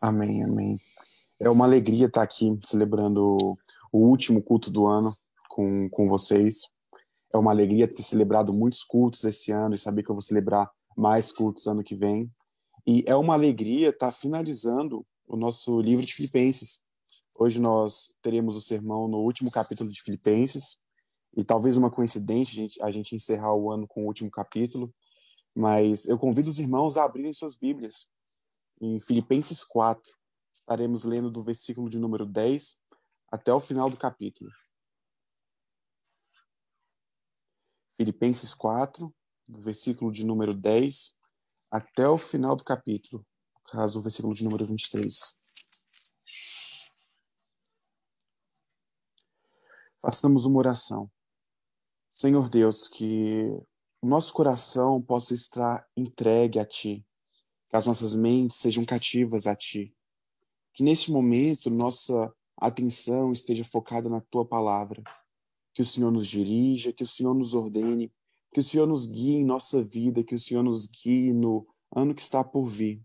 Amém, amém. É uma alegria estar aqui celebrando o último culto do ano com, com vocês. É uma alegria ter celebrado muitos cultos esse ano e saber que eu vou celebrar mais cultos ano que vem. E é uma alegria estar finalizando o nosso livro de Filipenses. Hoje nós teremos o sermão no último capítulo de Filipenses, e talvez uma coincidência a gente, a gente encerrar o ano com o último capítulo, mas eu convido os irmãos a abrirem suas Bíblias em Filipenses 4. Estaremos lendo do versículo de número 10 até o final do capítulo. Filipenses 4, do versículo de número 10 até o final do capítulo, no caso, o versículo de número 23. Façamos uma oração. Senhor Deus, que o nosso coração possa estar entregue a Ti, que as nossas mentes sejam cativas a Ti, que neste momento nossa atenção esteja focada na Tua palavra, que o Senhor nos dirija, que o Senhor nos ordene, que o Senhor nos guie em nossa vida, que o Senhor nos guie no ano que está por vir,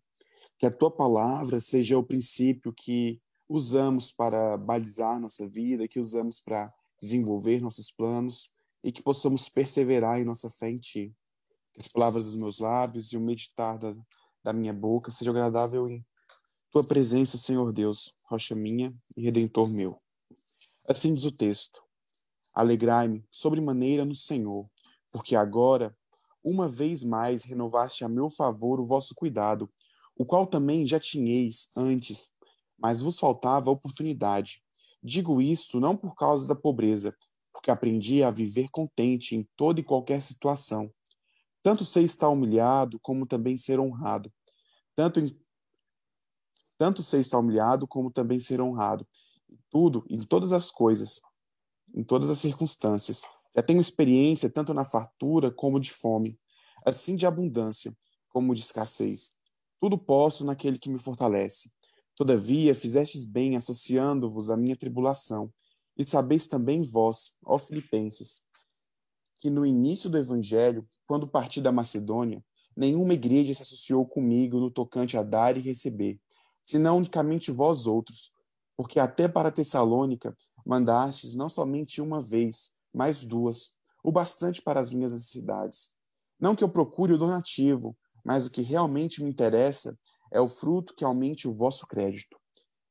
que a Tua palavra seja o princípio que usamos para balizar nossa vida, que usamos para desenvolver nossos planos e que possamos perseverar em nossa fé em Ti. Que as palavras dos meus lábios e o meditar da, da minha boca seja agradável em Tua presença, Senhor Deus, rocha minha e redentor meu. Assim diz o texto: Alegrai-me sobremaneira no Senhor, porque agora, uma vez mais, renovaste a meu favor o vosso cuidado, o qual também já tinhais antes, mas vos faltava oportunidade. Digo isto não por causa da pobreza, porque aprendi a viver contente em toda e qualquer situação. Tanto sei estar humilhado, como também ser honrado. Tanto, em, tanto sei estar humilhado, como também ser honrado. Tudo, em todas as coisas, em todas as circunstâncias. Já tenho experiência tanto na fartura como de fome, assim de abundância como de escassez. Tudo posso naquele que me fortalece. Todavia, fizestes bem associando-vos à minha tribulação e sabeis também vós, ó Filipenses, que no início do evangelho, quando parti da Macedônia, nenhuma igreja se associou comigo no tocante a dar e receber, senão unicamente vós outros, porque até para Tessalônica mandastes não somente uma vez, mas duas, o bastante para as minhas necessidades. Não que eu procure o donativo, mas o que realmente me interessa é o fruto que aumente o vosso crédito.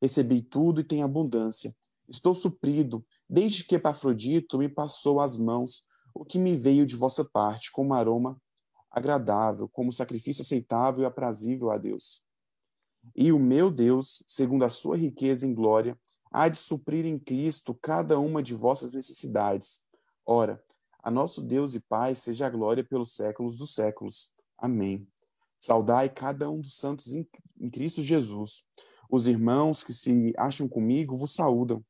Recebi tudo e tenho abundância, Estou suprido, desde que Epafrodito me passou as mãos o que me veio de vossa parte, como aroma agradável, como sacrifício aceitável e aprazível a Deus. E o meu Deus, segundo a sua riqueza em glória, há de suprir em Cristo cada uma de vossas necessidades. Ora, a nosso Deus e Pai seja a glória pelos séculos dos séculos. Amém. Saudai cada um dos santos em Cristo Jesus. Os irmãos que se acham comigo vos saúdam.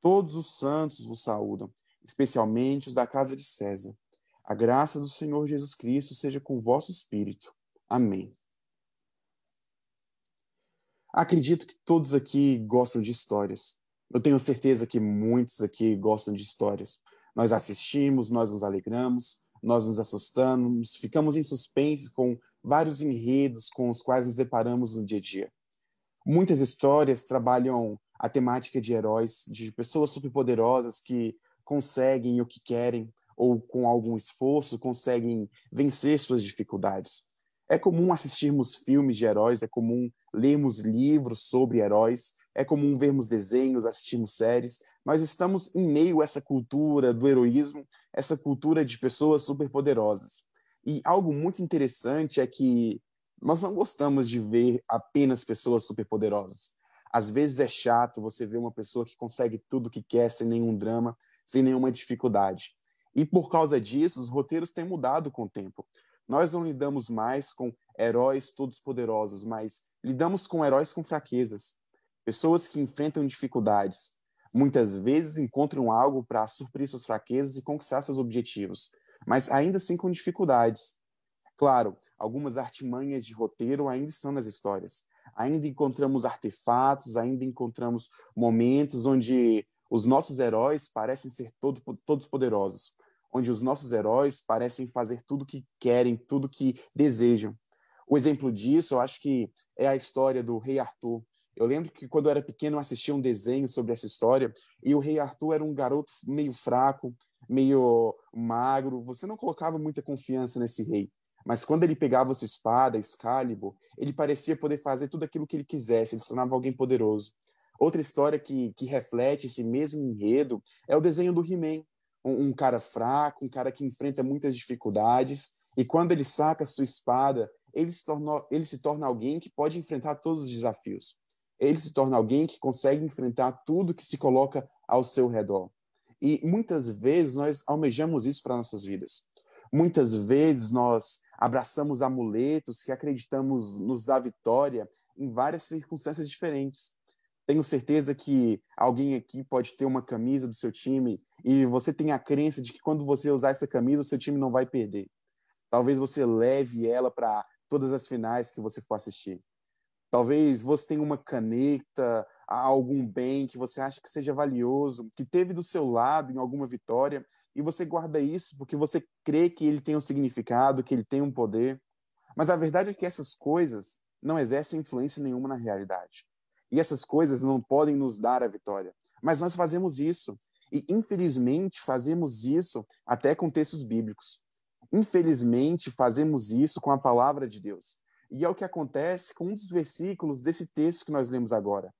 Todos os santos vos saúdam, especialmente os da casa de César. A graça do Senhor Jesus Cristo seja com o vosso espírito. Amém. Acredito que todos aqui gostam de histórias. Eu tenho certeza que muitos aqui gostam de histórias. Nós assistimos, nós nos alegramos, nós nos assustamos, ficamos em suspense com vários enredos com os quais nos deparamos no dia a dia. Muitas histórias trabalham a temática de heróis, de pessoas superpoderosas que conseguem o que querem ou com algum esforço conseguem vencer suas dificuldades. É comum assistirmos filmes de heróis, é comum lermos livros sobre heróis, é comum vermos desenhos, assistirmos séries. Nós estamos em meio a essa cultura do heroísmo, essa cultura de pessoas superpoderosas. E algo muito interessante é que nós não gostamos de ver apenas pessoas superpoderosas. Às vezes é chato você ver uma pessoa que consegue tudo que quer sem nenhum drama, sem nenhuma dificuldade. E por causa disso, os roteiros têm mudado com o tempo. Nós não lidamos mais com heróis todos poderosos, mas lidamos com heróis com fraquezas, pessoas que enfrentam dificuldades. Muitas vezes encontram algo para suprir suas fraquezas e conquistar seus objetivos, mas ainda assim com dificuldades. Claro, algumas artimanhas de roteiro ainda estão nas histórias, ainda encontramos artefatos, ainda encontramos momentos onde os nossos heróis parecem ser todo, todos poderosos, onde os nossos heróis parecem fazer tudo que querem, tudo que desejam. O exemplo disso, eu acho que é a história do rei Arthur. Eu lembro que quando eu era pequeno eu assistia um desenho sobre essa história e o rei Arthur era um garoto meio fraco, meio magro. Você não colocava muita confiança nesse rei. Mas quando ele pegava sua espada, Excalibur, ele parecia poder fazer tudo aquilo que ele quisesse, ele se tornava alguém poderoso. Outra história que, que reflete esse mesmo enredo é o desenho do He-Man. Um, um, cara fraco, um cara que enfrenta muitas dificuldades, e quando ele saca sua espada, ele se, tornou, ele se torna alguém que pode enfrentar todos os desafios. Ele se torna alguém que consegue enfrentar tudo que se coloca ao seu redor. E muitas vezes nós almejamos isso para nossas vidas. Muitas vezes nós abraçamos amuletos que acreditamos nos dar vitória em várias circunstâncias diferentes. Tenho certeza que alguém aqui pode ter uma camisa do seu time e você tem a crença de que quando você usar essa camisa, o seu time não vai perder. Talvez você leve ela para todas as finais que você for assistir. Talvez você tenha uma caneta, algum bem que você acha que seja valioso, que teve do seu lado em alguma vitória, e você guarda isso porque você crê que ele tem um significado, que ele tem um poder. Mas a verdade é que essas coisas não exercem influência nenhuma na realidade. E essas coisas não podem nos dar a vitória. Mas nós fazemos isso. E, infelizmente, fazemos isso até com textos bíblicos. Infelizmente, fazemos isso com a palavra de Deus. E é o que acontece com um dos versículos desse texto que nós lemos agora.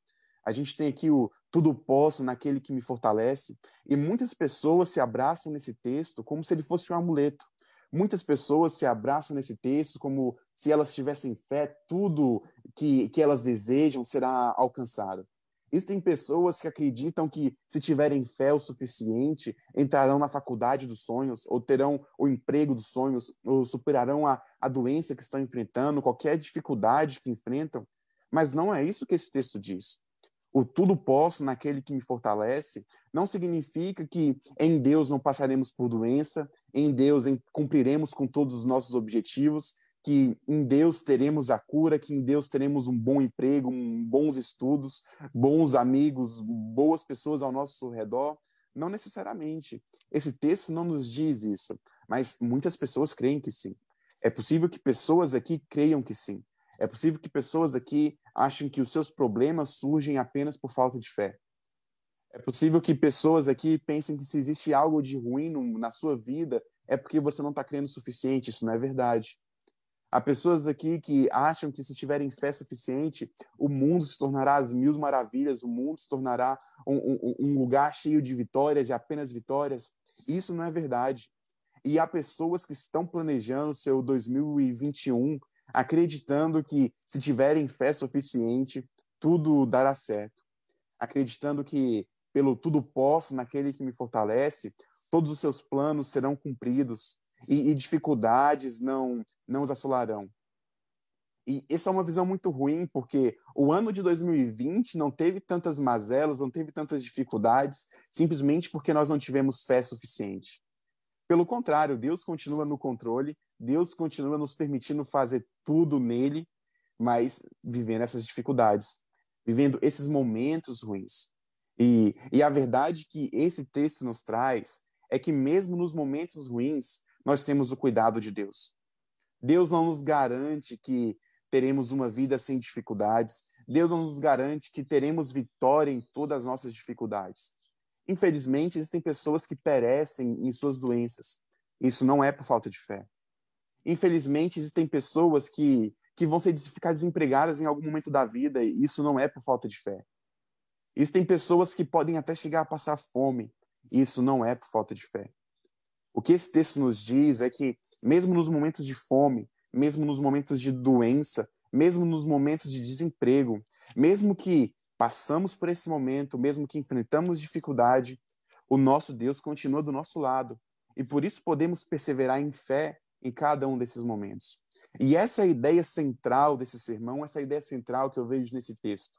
A gente tem aqui o tudo posso naquele que me fortalece, e muitas pessoas se abraçam nesse texto como se ele fosse um amuleto. Muitas pessoas se abraçam nesse texto como se elas tivessem fé, tudo que, que elas desejam será alcançado. Existem pessoas que acreditam que, se tiverem fé o suficiente, entrarão na faculdade dos sonhos, ou terão o emprego dos sonhos, ou superarão a, a doença que estão enfrentando, qualquer dificuldade que enfrentam. Mas não é isso que esse texto diz. O tudo posso naquele que me fortalece não significa que em Deus não passaremos por doença, em Deus cumpriremos com todos os nossos objetivos, que em Deus teremos a cura, que em Deus teremos um bom emprego, um, bons estudos, bons amigos, boas pessoas ao nosso redor. Não necessariamente. Esse texto não nos diz isso, mas muitas pessoas creem que sim. É possível que pessoas aqui creiam que sim. É possível que pessoas aqui achem que os seus problemas surgem apenas por falta de fé. É possível que pessoas aqui pensem que se existe algo de ruim no, na sua vida é porque você não está crendo o suficiente. Isso não é verdade. Há pessoas aqui que acham que se tiverem fé suficiente, o mundo se tornará as mil maravilhas, o mundo se tornará um, um, um lugar cheio de vitórias e apenas vitórias. Isso não é verdade. E há pessoas que estão planejando seu 2021 acreditando que se tiverem fé suficiente, tudo dará certo. Acreditando que pelo tudo posso naquele que me fortalece, todos os seus planos serão cumpridos e, e dificuldades não, não os assolarão. E essa é uma visão muito ruim, porque o ano de 2020 não teve tantas mazelas, não teve tantas dificuldades, simplesmente porque nós não tivemos fé suficiente. Pelo contrário, Deus continua no controle, Deus continua nos permitindo fazer tudo nele, mas vivendo essas dificuldades, vivendo esses momentos ruins. E, e a verdade que esse texto nos traz é que, mesmo nos momentos ruins, nós temos o cuidado de Deus. Deus não nos garante que teremos uma vida sem dificuldades. Deus não nos garante que teremos vitória em todas as nossas dificuldades. Infelizmente, existem pessoas que perecem em suas doenças. Isso não é por falta de fé. Infelizmente, existem pessoas que, que vão ser, ficar desempregadas em algum momento da vida, e isso não é por falta de fé. Existem pessoas que podem até chegar a passar fome, e isso não é por falta de fé. O que esse texto nos diz é que, mesmo nos momentos de fome, mesmo nos momentos de doença, mesmo nos momentos de desemprego, mesmo que passamos por esse momento, mesmo que enfrentamos dificuldade, o nosso Deus continua do nosso lado. E por isso podemos perseverar em fé em cada um desses momentos. E essa é a ideia central desse sermão, essa é a ideia central que eu vejo nesse texto.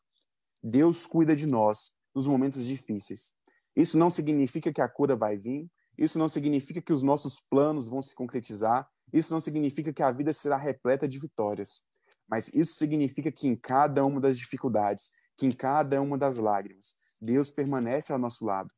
Deus cuida de nós nos momentos difíceis. Isso não significa que a cura vai vir, isso não significa que os nossos planos vão se concretizar, isso não significa que a vida será repleta de vitórias, mas isso significa que em cada uma das dificuldades, que em cada uma das lágrimas, Deus permanece ao nosso lado.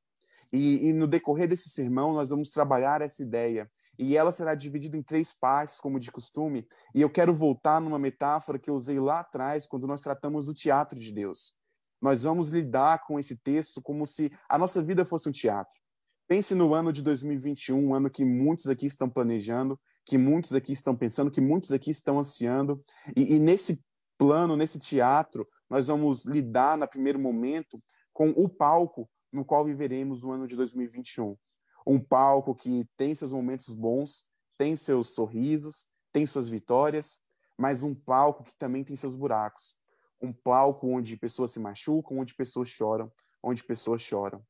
E, e no decorrer desse sermão, nós vamos trabalhar essa ideia e ela será dividida em três partes, como de costume. E eu quero voltar numa metáfora que eu usei lá atrás, quando nós tratamos do teatro de Deus. Nós vamos lidar com esse texto como se a nossa vida fosse um teatro. Pense no ano de 2021, um ano que muitos aqui estão planejando, que muitos aqui estão pensando, que muitos aqui estão ansiando. E, e nesse plano, nesse teatro, nós vamos lidar, no primeiro momento, com o palco no qual viveremos o ano de 2021 um palco que tem seus momentos bons, tem seus sorrisos, tem suas vitórias, mas um palco que também tem seus buracos. Um palco onde pessoas se machucam, onde pessoas choram, onde pessoas choram.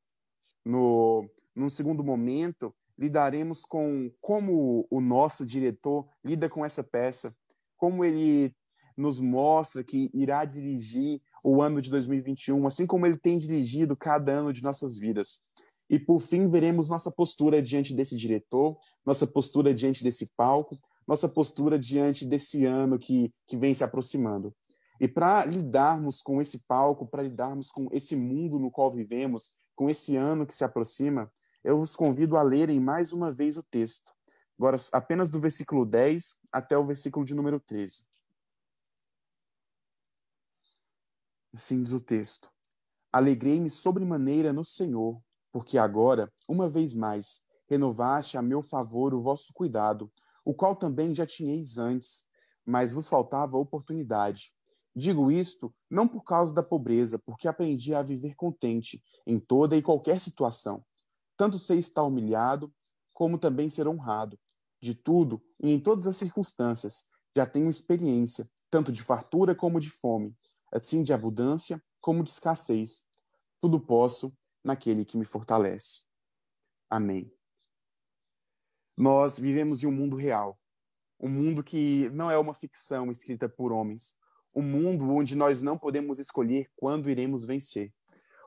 No, num segundo momento, lidaremos com como o nosso diretor lida com essa peça, como ele nos mostra que irá dirigir o ano de 2021, assim como ele tem dirigido cada ano de nossas vidas. E por fim, veremos nossa postura diante desse diretor, nossa postura diante desse palco, nossa postura diante desse ano que, que vem se aproximando. E para lidarmos com esse palco, para lidarmos com esse mundo no qual vivemos, com esse ano que se aproxima, eu vos convido a lerem mais uma vez o texto. Agora, apenas do versículo 10 até o versículo de número 13. Assim diz o texto: Alegrei-me sobremaneira no Senhor porque agora, uma vez mais, renovaste a meu favor o vosso cuidado, o qual também já tinhais antes, mas vos faltava oportunidade. Digo isto não por causa da pobreza, porque aprendi a viver contente em toda e qualquer situação. Tanto sei estar humilhado, como também ser honrado. De tudo e em todas as circunstâncias, já tenho experiência, tanto de fartura como de fome, assim de abundância como de escassez. Tudo posso naquele que me fortalece. Amém. Nós vivemos em um mundo real, um mundo que não é uma ficção escrita por homens, um mundo onde nós não podemos escolher quando iremos vencer,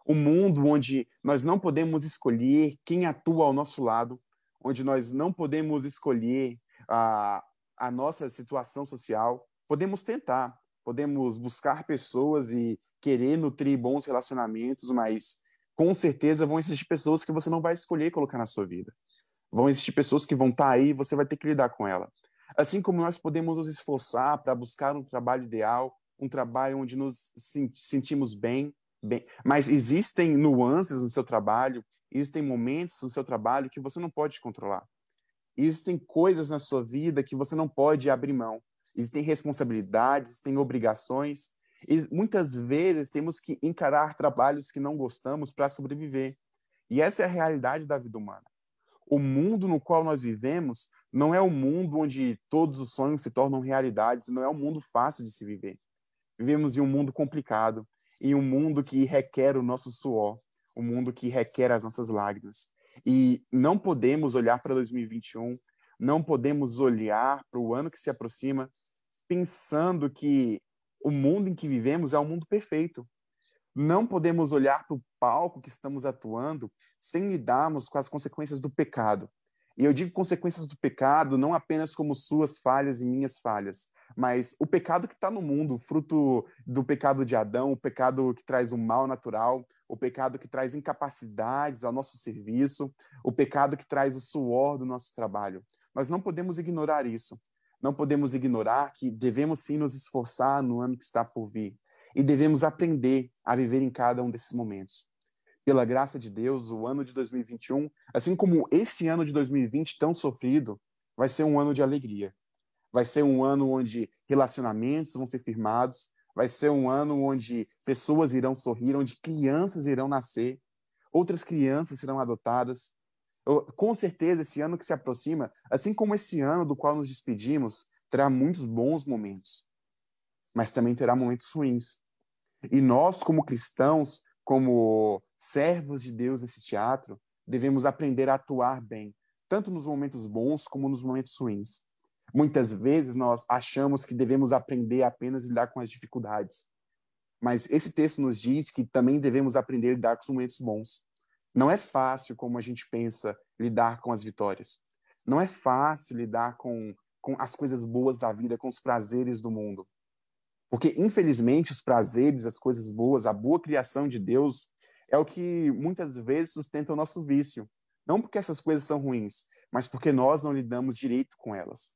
um mundo onde nós não podemos escolher quem atua ao nosso lado, onde nós não podemos escolher a, a nossa situação social. Podemos tentar, podemos buscar pessoas e querer nutrir bons relacionamentos, mas com certeza vão existir pessoas que você não vai escolher colocar na sua vida. Vão existir pessoas que vão estar tá aí e você vai ter que lidar com ela. Assim como nós podemos nos esforçar para buscar um trabalho ideal, um trabalho onde nos sentimos bem, bem, mas existem nuances no seu trabalho, existem momentos no seu trabalho que você não pode controlar. Existem coisas na sua vida que você não pode abrir mão. Existem responsabilidades, existem obrigações e muitas vezes temos que encarar trabalhos que não gostamos para sobreviver. E essa é a realidade da vida humana. O mundo no qual nós vivemos não é um mundo onde todos os sonhos se tornam realidades, não é um mundo fácil de se viver. Vivemos em um mundo complicado, em um mundo que requer o nosso suor, um mundo que requer as nossas lágrimas. E não podemos olhar para 2021, não podemos olhar para o ano que se aproxima pensando que o mundo em que vivemos é um mundo perfeito. Não podemos olhar para o palco que estamos atuando sem lidarmos com as consequências do pecado. E eu digo consequências do pecado não apenas como suas falhas e minhas falhas, mas o pecado que está no mundo, fruto do pecado de Adão, o pecado que traz o mal natural, o pecado que traz incapacidades ao nosso serviço, o pecado que traz o suor do nosso trabalho. Nós não podemos ignorar isso não podemos ignorar que devemos sim nos esforçar no ano que está por vir e devemos aprender a viver em cada um desses momentos. Pela graça de Deus, o ano de 2021, assim como esse ano de 2020 tão sofrido, vai ser um ano de alegria. Vai ser um ano onde relacionamentos vão ser firmados, vai ser um ano onde pessoas irão sorrir, onde crianças irão nascer, outras crianças serão adotadas, eu, com certeza, esse ano que se aproxima, assim como esse ano do qual nos despedimos, terá muitos bons momentos, mas também terá momentos ruins. E nós, como cristãos, como servos de Deus nesse teatro, devemos aprender a atuar bem, tanto nos momentos bons como nos momentos ruins. Muitas vezes nós achamos que devemos aprender apenas a lidar com as dificuldades. Mas esse texto nos diz que também devemos aprender a lidar com os momentos bons. Não é fácil, como a gente pensa, lidar com as vitórias. Não é fácil lidar com, com as coisas boas da vida, com os prazeres do mundo. Porque, infelizmente, os prazeres, as coisas boas, a boa criação de Deus é o que muitas vezes sustenta o nosso vício, Não porque essas coisas são ruins, mas porque nós não lidamos direito com elas.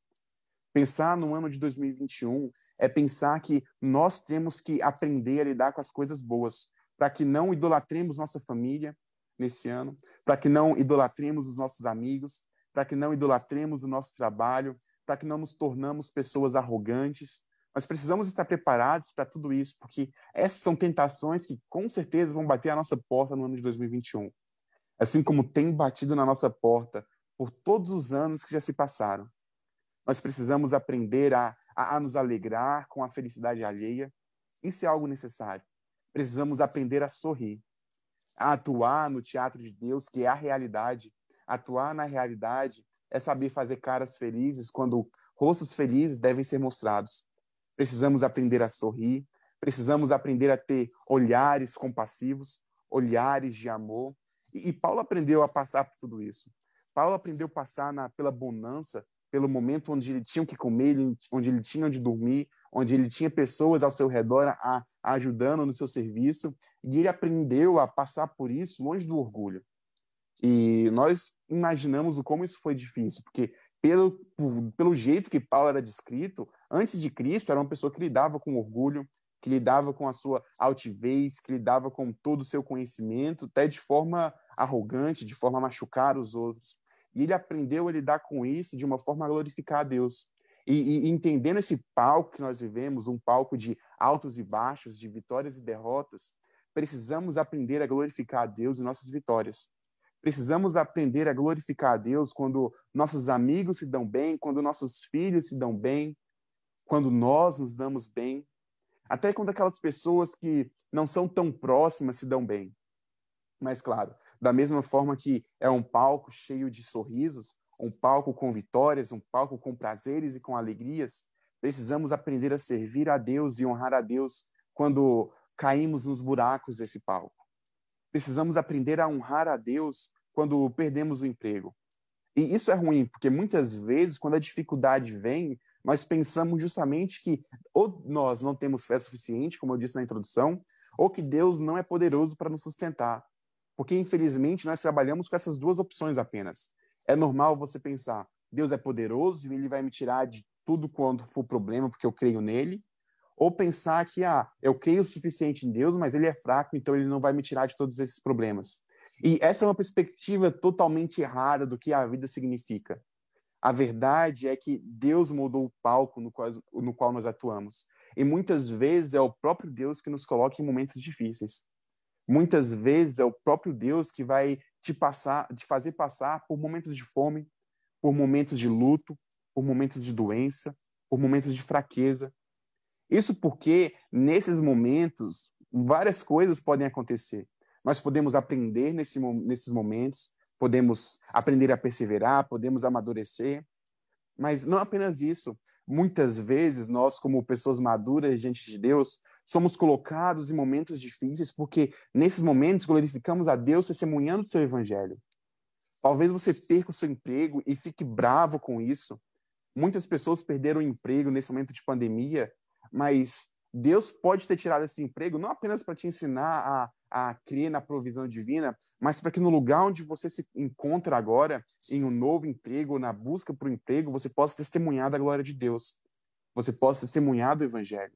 Pensar no ano de 2021 é pensar que nós temos que aprender a lidar com as coisas boas, para que não idolatremos nossa família nesse ano, para que não idolatremos os nossos amigos, para que não idolatremos o nosso trabalho, para que não nos tornamos pessoas arrogantes. Nós precisamos estar preparados para tudo isso, porque essas são tentações que com certeza vão bater a nossa porta no ano de 2021. Assim como tem batido na nossa porta por todos os anos que já se passaram. Nós precisamos aprender a, a, a nos alegrar com a felicidade alheia. Isso é algo necessário. Precisamos aprender a sorrir, a atuar no teatro de Deus, que é a realidade. Atuar na realidade é saber fazer caras felizes quando rostos felizes devem ser mostrados. Precisamos aprender a sorrir, precisamos aprender a ter olhares compassivos, olhares de amor. E, e Paulo aprendeu a passar por tudo isso. Paulo aprendeu a passar na, pela bonança, pelo momento onde ele tinha que comer, onde ele tinha onde dormir, onde ele tinha pessoas ao seu redor a, ajudando no seu serviço, e ele aprendeu a passar por isso longe do orgulho. E nós imaginamos o como isso foi difícil, porque pelo, pelo jeito que Paulo era descrito, antes de Cristo era uma pessoa que lidava com orgulho, que lidava com a sua altivez, que lidava com todo o seu conhecimento, até de forma arrogante, de forma a machucar os outros. E ele aprendeu a lidar com isso de uma forma a glorificar a Deus. E, e, entendendo esse palco que nós vivemos, um palco de altos e baixos, de vitórias e derrotas, precisamos aprender a glorificar a Deus em nossas vitórias. Precisamos aprender a glorificar a Deus quando nossos amigos se dão bem, quando nossos filhos se dão bem, quando nós nos damos bem, até quando aquelas pessoas que não são tão próximas se dão bem. Mas, claro, da mesma forma que é um palco cheio de sorrisos, um palco com vitórias, um palco com prazeres e com alegrias, precisamos aprender a servir a Deus e honrar a Deus quando caímos nos buracos desse palco. Precisamos aprender a honrar a Deus quando perdemos o emprego. E isso é ruim, porque muitas vezes, quando a dificuldade vem, nós pensamos justamente que ou nós não temos fé suficiente, como eu disse na introdução, ou que Deus não é poderoso para nos sustentar. Porque, infelizmente, nós trabalhamos com essas duas opções apenas. É normal você pensar, Deus é poderoso e ele vai me tirar de tudo quando for problema, porque eu creio nele. Ou pensar que, ah, eu creio o suficiente em Deus, mas ele é fraco, então ele não vai me tirar de todos esses problemas. E essa é uma perspectiva totalmente errada do que a vida significa. A verdade é que Deus moldou o palco no qual, no qual nós atuamos. E muitas vezes é o próprio Deus que nos coloca em momentos difíceis. Muitas vezes é o próprio Deus que vai te passar, te fazer passar por momentos de fome, por momentos de luto, por momentos de doença, por momentos de fraqueza. Isso porque nesses momentos várias coisas podem acontecer. Nós podemos aprender nesse, nesses momentos, podemos aprender a perseverar, podemos amadurecer, mas não apenas isso. Muitas vezes nós, como pessoas maduras diante de Deus, somos colocados em momentos difíceis, porque nesses momentos glorificamos a Deus testemunhando o seu evangelho. Talvez você perca o seu emprego e fique bravo com isso. Muitas pessoas perderam o emprego nesse momento de pandemia, mas Deus pode ter tirado esse emprego não apenas para te ensinar a, a crer na provisão divina, mas para que no lugar onde você se encontra agora, em um novo emprego, na busca por um emprego, você possa testemunhar da glória de Deus. Você possa testemunhar do evangelho.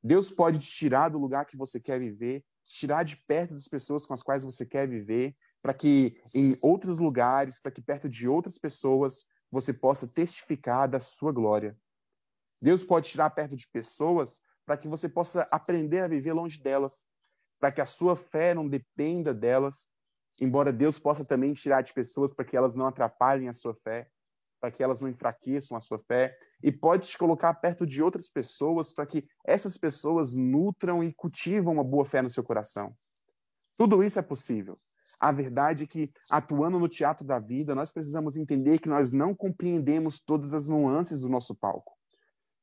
Deus pode te tirar do lugar que você quer viver, tirar de perto das pessoas com as quais você quer viver, para que em outros lugares, para que perto de outras pessoas você possa testificar da sua glória. Deus pode tirar perto de pessoas para que você possa aprender a viver longe delas, para que a sua fé não dependa delas, embora Deus possa também tirar de pessoas para que elas não atrapalhem a sua fé para que elas não enfraqueçam a sua fé, e pode te colocar perto de outras pessoas para que essas pessoas nutram e cultivam uma boa fé no seu coração. Tudo isso é possível. A verdade é que, atuando no teatro da vida, nós precisamos entender que nós não compreendemos todas as nuances do nosso palco.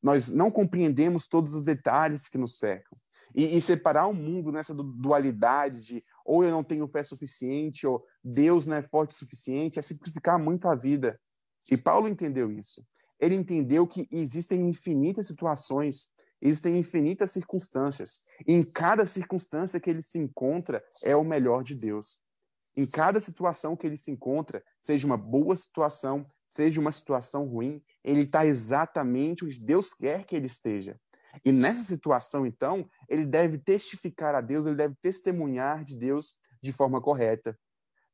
Nós não compreendemos todos os detalhes que nos cercam. E, e separar o mundo nessa dualidade de ou eu não tenho fé suficiente, ou Deus não é forte o suficiente, é simplificar muito a vida. E Paulo entendeu isso. Ele entendeu que existem infinitas situações, existem infinitas circunstâncias. E em cada circunstância que ele se encontra é o melhor de Deus. Em cada situação que ele se encontra, seja uma boa situação, seja uma situação ruim, ele está exatamente onde Deus quer que ele esteja. E nessa situação, então, ele deve testificar a Deus, ele deve testemunhar de Deus de forma correta,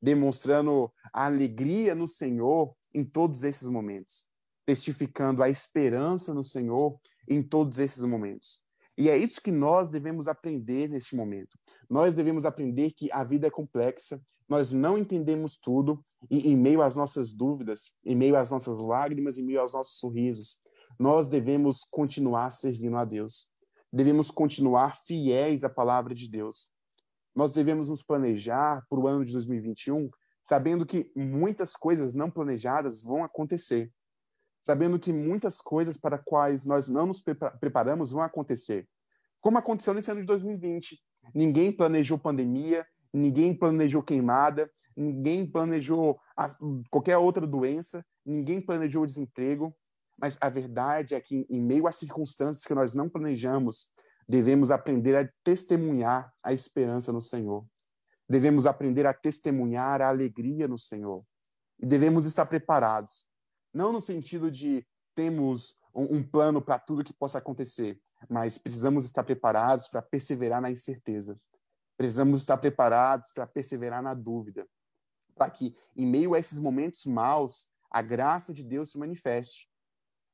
demonstrando a alegria no Senhor em todos esses momentos, testificando a esperança no Senhor em todos esses momentos. E é isso que nós devemos aprender neste momento. Nós devemos aprender que a vida é complexa, nós não entendemos tudo, e em meio às nossas dúvidas, em meio às nossas lágrimas, em meio aos nossos sorrisos, nós devemos continuar servindo a Deus. Devemos continuar fiéis à palavra de Deus. Nós devemos nos planejar para o ano de 2021, sabendo que muitas coisas não planejadas vão acontecer. Sabendo que muitas coisas para quais nós não nos preparamos vão acontecer. Como aconteceu nesse ano de 2020. Ninguém planejou pandemia, ninguém planejou queimada, ninguém planejou qualquer outra doença, ninguém planejou desemprego, mas a verdade é que, em meio às circunstâncias que nós não planejamos, devemos aprender a testemunhar a esperança no Senhor. Devemos aprender a testemunhar a alegria no Senhor. E devemos estar preparados. Não no sentido de temos um, um plano para tudo que possa acontecer, mas precisamos estar preparados para perseverar na incerteza. Precisamos estar preparados para perseverar na dúvida, para que, em meio a esses momentos maus, a graça de Deus se manifeste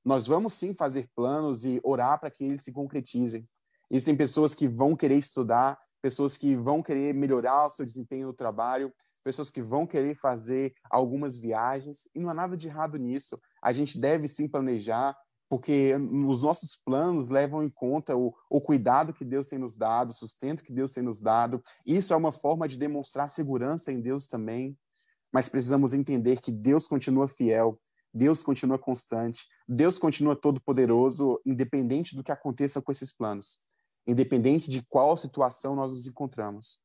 nós vamos sim fazer planos e orar para que eles se concretizem. Existem pessoas que vão querer estudar, pessoas que vão querer melhorar o seu desempenho no trabalho, pessoas que vão querer fazer algumas viagens, e não há nada de errado nisso. A gente deve sim planejar, porque os nossos planos levam em conta o, o cuidado que Deus tem nos dado, o sustento que Deus tem nos dado. Isso é uma forma de demonstrar segurança em Deus também. Mas precisamos entender que Deus continua fiel, Deus continua constante, Deus continua todo-poderoso, independente do que aconteça com esses planos, independente de qual situação nós nos encontramos.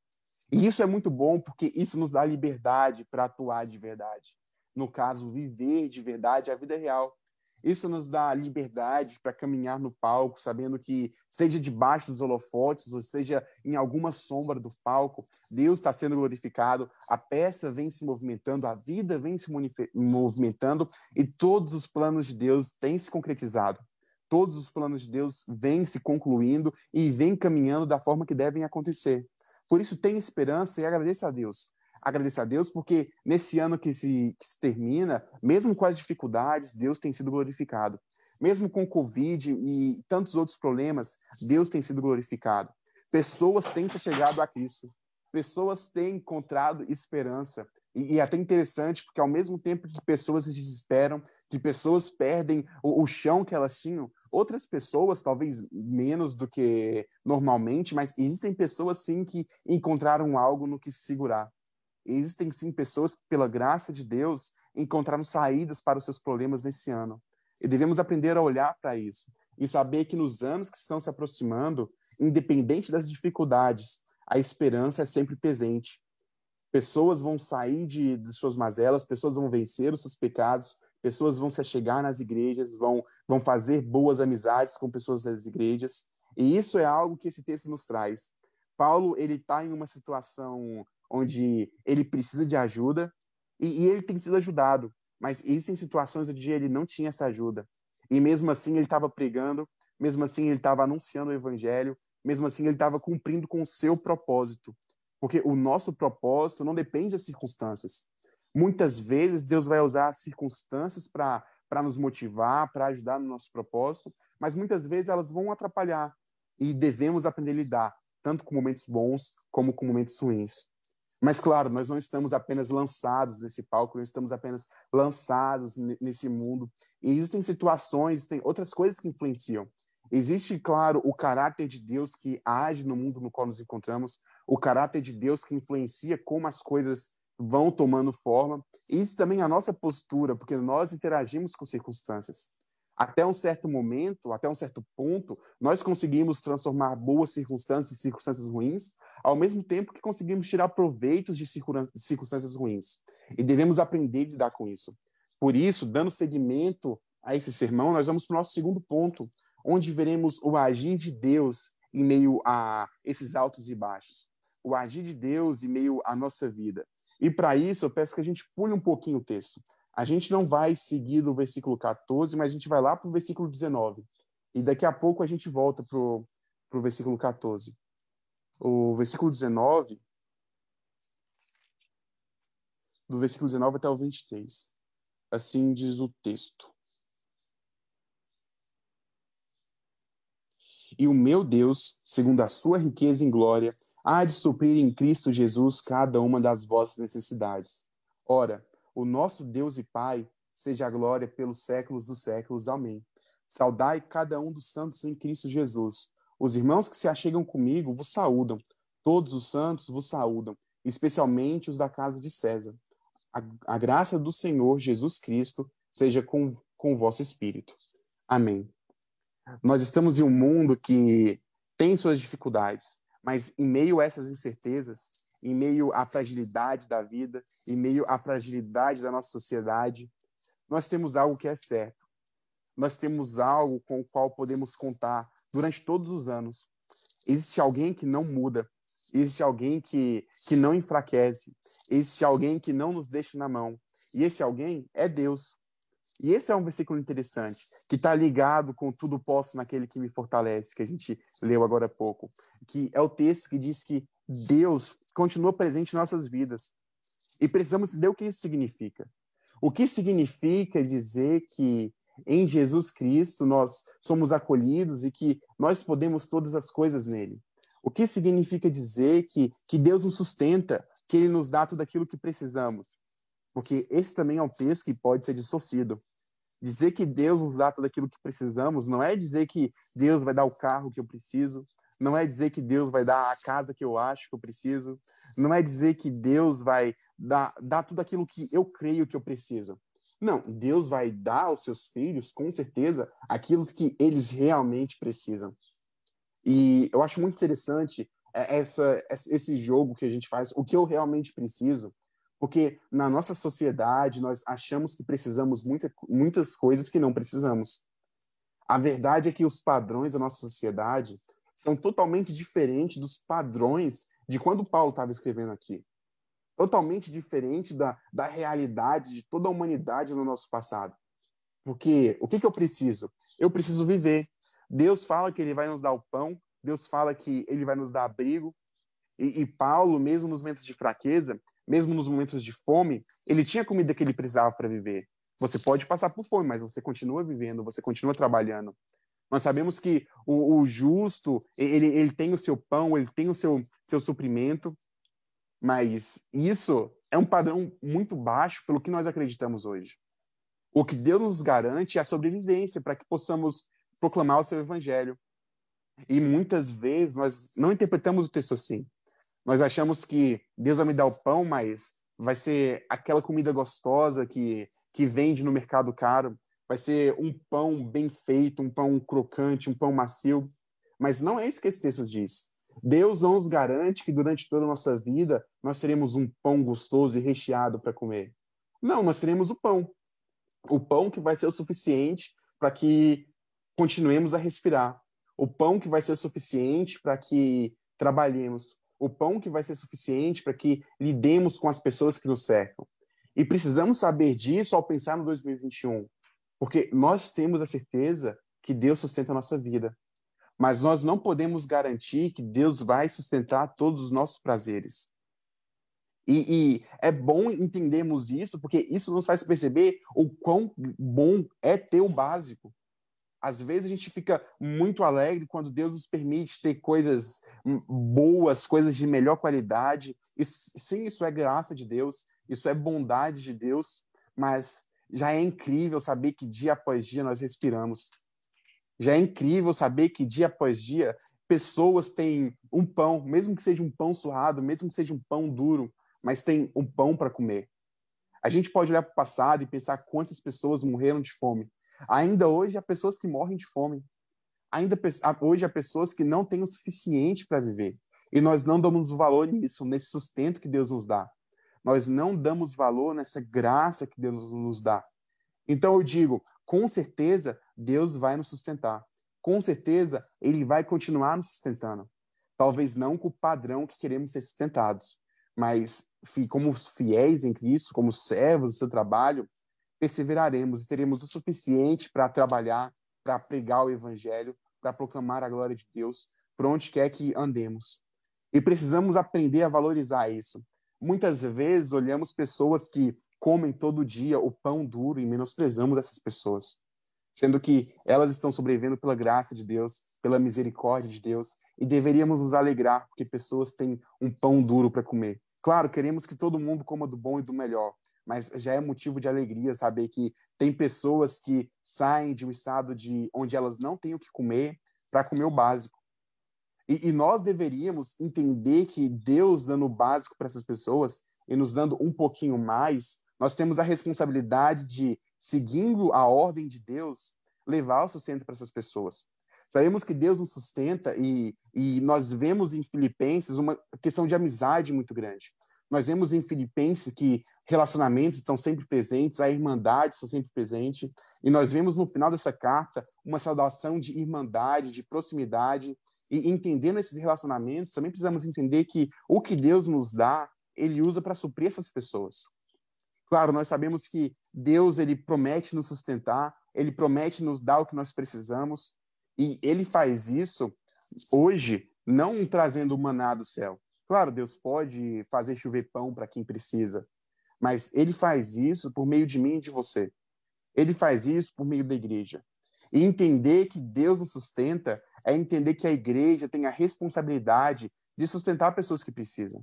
E isso é muito bom porque isso nos dá liberdade para atuar de verdade. No caso, viver de verdade a vida real. Isso nos dá liberdade para caminhar no palco, sabendo que, seja debaixo dos holofotes, ou seja em alguma sombra do palco, Deus está sendo glorificado, a peça vem se movimentando, a vida vem se movimentando e todos os planos de Deus têm se concretizado. Todos os planos de Deus vêm se concluindo e vêm caminhando da forma que devem acontecer. Por isso, tenha esperança e agradeça a Deus agradecer a Deus, porque nesse ano que se, que se termina, mesmo com as dificuldades, Deus tem sido glorificado. Mesmo com o Covid e tantos outros problemas, Deus tem sido glorificado. Pessoas têm se chegado a Cristo. Pessoas têm encontrado esperança. E, e é até interessante, porque ao mesmo tempo que pessoas se desesperam, que pessoas perdem o, o chão que elas tinham, outras pessoas, talvez menos do que normalmente, mas existem pessoas sim que encontraram algo no que se segurar existem sim pessoas que, pela graça de Deus, encontraram saídas para os seus problemas nesse ano. E devemos aprender a olhar para isso e saber que nos anos que estão se aproximando, independente das dificuldades, a esperança é sempre presente. Pessoas vão sair de, de suas mazelas, pessoas vão vencer os seus pecados, pessoas vão se achegar nas igrejas, vão, vão fazer boas amizades com pessoas das igrejas. E isso é algo que esse texto nos traz. Paulo ele está em uma situação onde ele precisa de ajuda e, e ele tem sido ajudado, mas existem situações onde ele não tinha essa ajuda. E mesmo assim ele estava pregando, mesmo assim ele estava anunciando o evangelho, mesmo assim ele estava cumprindo com o seu propósito. Porque o nosso propósito não depende das circunstâncias. Muitas vezes Deus vai usar as circunstâncias para para nos motivar, para ajudar no nosso propósito, mas muitas vezes elas vão atrapalhar e devemos aprender a lidar tanto com momentos bons como com momentos ruins. Mas, claro, nós não estamos apenas lançados nesse palco, não estamos apenas lançados nesse mundo. E existem situações, tem outras coisas que influenciam. Existe, claro, o caráter de Deus que age no mundo no qual nos encontramos, o caráter de Deus que influencia como as coisas vão tomando forma. Isso também é a nossa postura, porque nós interagimos com circunstâncias até um certo momento, até um certo ponto, nós conseguimos transformar boas circunstâncias em circunstâncias ruins, ao mesmo tempo que conseguimos tirar proveitos de circunstâncias ruins. E devemos aprender a lidar com isso. Por isso, dando seguimento a esse sermão, nós vamos para o nosso segundo ponto, onde veremos o agir de Deus em meio a esses altos e baixos. O agir de Deus em meio à nossa vida. E para isso, eu peço que a gente pule um pouquinho o texto. A gente não vai seguir do versículo 14, mas a gente vai lá para o versículo 19. E daqui a pouco a gente volta para o versículo 14. O versículo 19, do versículo 19 até o 23. Assim diz o texto. E o meu Deus, segundo a sua riqueza em glória, há de suprir em Cristo Jesus cada uma das vossas necessidades. Ora, o nosso Deus e Pai, seja a glória pelos séculos dos séculos. Amém. Saudai cada um dos santos em Cristo Jesus. Os irmãos que se achegam comigo vos saúdam. Todos os santos vos saúdam, especialmente os da casa de César. A, a graça do Senhor Jesus Cristo seja com, com o vosso espírito. Amém. Nós estamos em um mundo que tem suas dificuldades, mas em meio a essas incertezas, em meio à fragilidade da vida, em meio à fragilidade da nossa sociedade, nós temos algo que é certo. Nós temos algo com o qual podemos contar durante todos os anos. Existe alguém que não muda, existe alguém que, que não enfraquece, existe alguém que não nos deixa na mão. E esse alguém é Deus. E esse é um versículo interessante, que está ligado com tudo posso naquele que me fortalece, que a gente leu agora há pouco. Que é o texto que diz que Deus continua presente em nossas vidas. E precisamos entender o que isso significa. O que significa dizer que em Jesus Cristo nós somos acolhidos e que nós podemos todas as coisas nele. O que significa dizer que, que Deus nos sustenta, que Ele nos dá tudo aquilo que precisamos? Porque esse também é um texto que pode ser distorcido. Dizer que Deus nos dá tudo aquilo que precisamos não é dizer que Deus vai dar o carro que eu preciso, não é dizer que Deus vai dar a casa que eu acho que eu preciso, não é dizer que Deus vai dar, dar tudo aquilo que eu creio que eu preciso. Não, Deus vai dar aos seus filhos, com certeza, aquilo que eles realmente precisam. E eu acho muito interessante é, essa, esse jogo que a gente faz, o que eu realmente preciso, porque na nossa sociedade nós achamos que precisamos muita, muitas coisas que não precisamos. A verdade é que os padrões da nossa sociedade são totalmente diferentes dos padrões de quando Paulo estava escrevendo aqui. Totalmente diferente da, da realidade de toda a humanidade no nosso passado. Porque o que, que eu preciso? Eu preciso viver. Deus fala que ele vai nos dar o pão, Deus fala que ele vai nos dar abrigo. E, e Paulo, mesmo nos momentos de fraqueza, mesmo nos momentos de fome, ele tinha a comida que ele precisava para viver. Você pode passar por fome, mas você continua vivendo, você continua trabalhando. Nós sabemos que o, o justo, ele, ele tem o seu pão, ele tem o seu, seu suprimento, mas isso é um padrão muito baixo pelo que nós acreditamos hoje. O que Deus nos garante é a sobrevivência para que possamos proclamar o seu evangelho. E muitas vezes nós não interpretamos o texto assim. Nós achamos que Deus vai me dar o pão, mas vai ser aquela comida gostosa que, que vende no mercado caro. Vai ser um pão bem feito, um pão crocante, um pão macio. Mas não é isso que esse texto diz. Deus não nos garante que durante toda a nossa vida nós teremos um pão gostoso e recheado para comer. Não, nós teremos o pão. O pão que vai ser o suficiente para que continuemos a respirar. O pão que vai ser o suficiente para que trabalhemos o pão que vai ser suficiente para que lidemos com as pessoas que nos cercam. E precisamos saber disso ao pensar no 2021, porque nós temos a certeza que Deus sustenta a nossa vida, mas nós não podemos garantir que Deus vai sustentar todos os nossos prazeres. E, e, é bom entendermos isso, porque isso nos faz perceber o quão bom é ter o básico. Às vezes a gente fica muito alegre quando Deus nos permite ter coisas boas, coisas de melhor qualidade. E sim, isso é graça de Deus, isso é bondade de Deus, mas já é incrível saber que dia após dia nós respiramos. Já é incrível saber que dia após dia pessoas têm um pão, mesmo que seja um pão suado, mesmo que seja um pão duro, mas tem um pão para comer. A gente pode olhar para o passado e pensar quantas pessoas morreram de fome. Ainda hoje há pessoas que morrem de fome. Ainda hoje há pessoas que não têm o suficiente para viver. E nós não damos valor nisso, nesse sustento que Deus nos dá. Nós não damos valor nessa graça que Deus nos dá. Então eu digo, com certeza Deus vai nos sustentar. Com certeza ele vai continuar nos sustentando. Talvez não com o padrão que queremos ser sustentados, mas como fiéis em Cristo, como servos do seu trabalho, perseveraremos e teremos o suficiente para trabalhar, para pregar o evangelho, para proclamar a glória de Deus, por onde quer que andemos. E precisamos aprender a valorizar isso. Muitas vezes olhamos pessoas que comem todo dia o pão duro e menosprezamos essas pessoas, sendo que elas estão sobrevivendo pela graça de Deus, pela misericórdia de Deus, e deveríamos nos alegrar porque pessoas têm um pão duro para comer. Claro, queremos que todo mundo coma do bom e do melhor, mas já é motivo de alegria saber que tem pessoas que saem de um estado de onde elas não têm o que comer para comer o básico. E, e, nós deveríamos entender que Deus dando o básico para essas pessoas e nos dando um pouquinho mais, nós temos a responsabilidade de, seguindo a ordem de Deus, levar o sustento para essas pessoas. Sabemos que Deus nos sustenta e, e nós vemos em Filipenses uma questão de amizade muito grande. Nós vemos em Filipenses que relacionamentos estão sempre presentes, a irmandade está sempre presente, e nós vemos no final dessa carta uma saudação de irmandade, de proximidade, e entendendo esses relacionamentos, também precisamos entender que o que Deus nos dá, ele usa para suprir essas pessoas. Claro, nós sabemos que Deus ele promete nos sustentar, ele promete nos dar o que nós precisamos, e ele faz isso hoje não trazendo o maná do céu. Claro, Deus pode fazer chover pão para quem precisa, mas ele faz isso por meio de mim e de você. Ele faz isso por meio da igreja. E entender que Deus nos sustenta é entender que a igreja tem a responsabilidade de sustentar pessoas que precisam.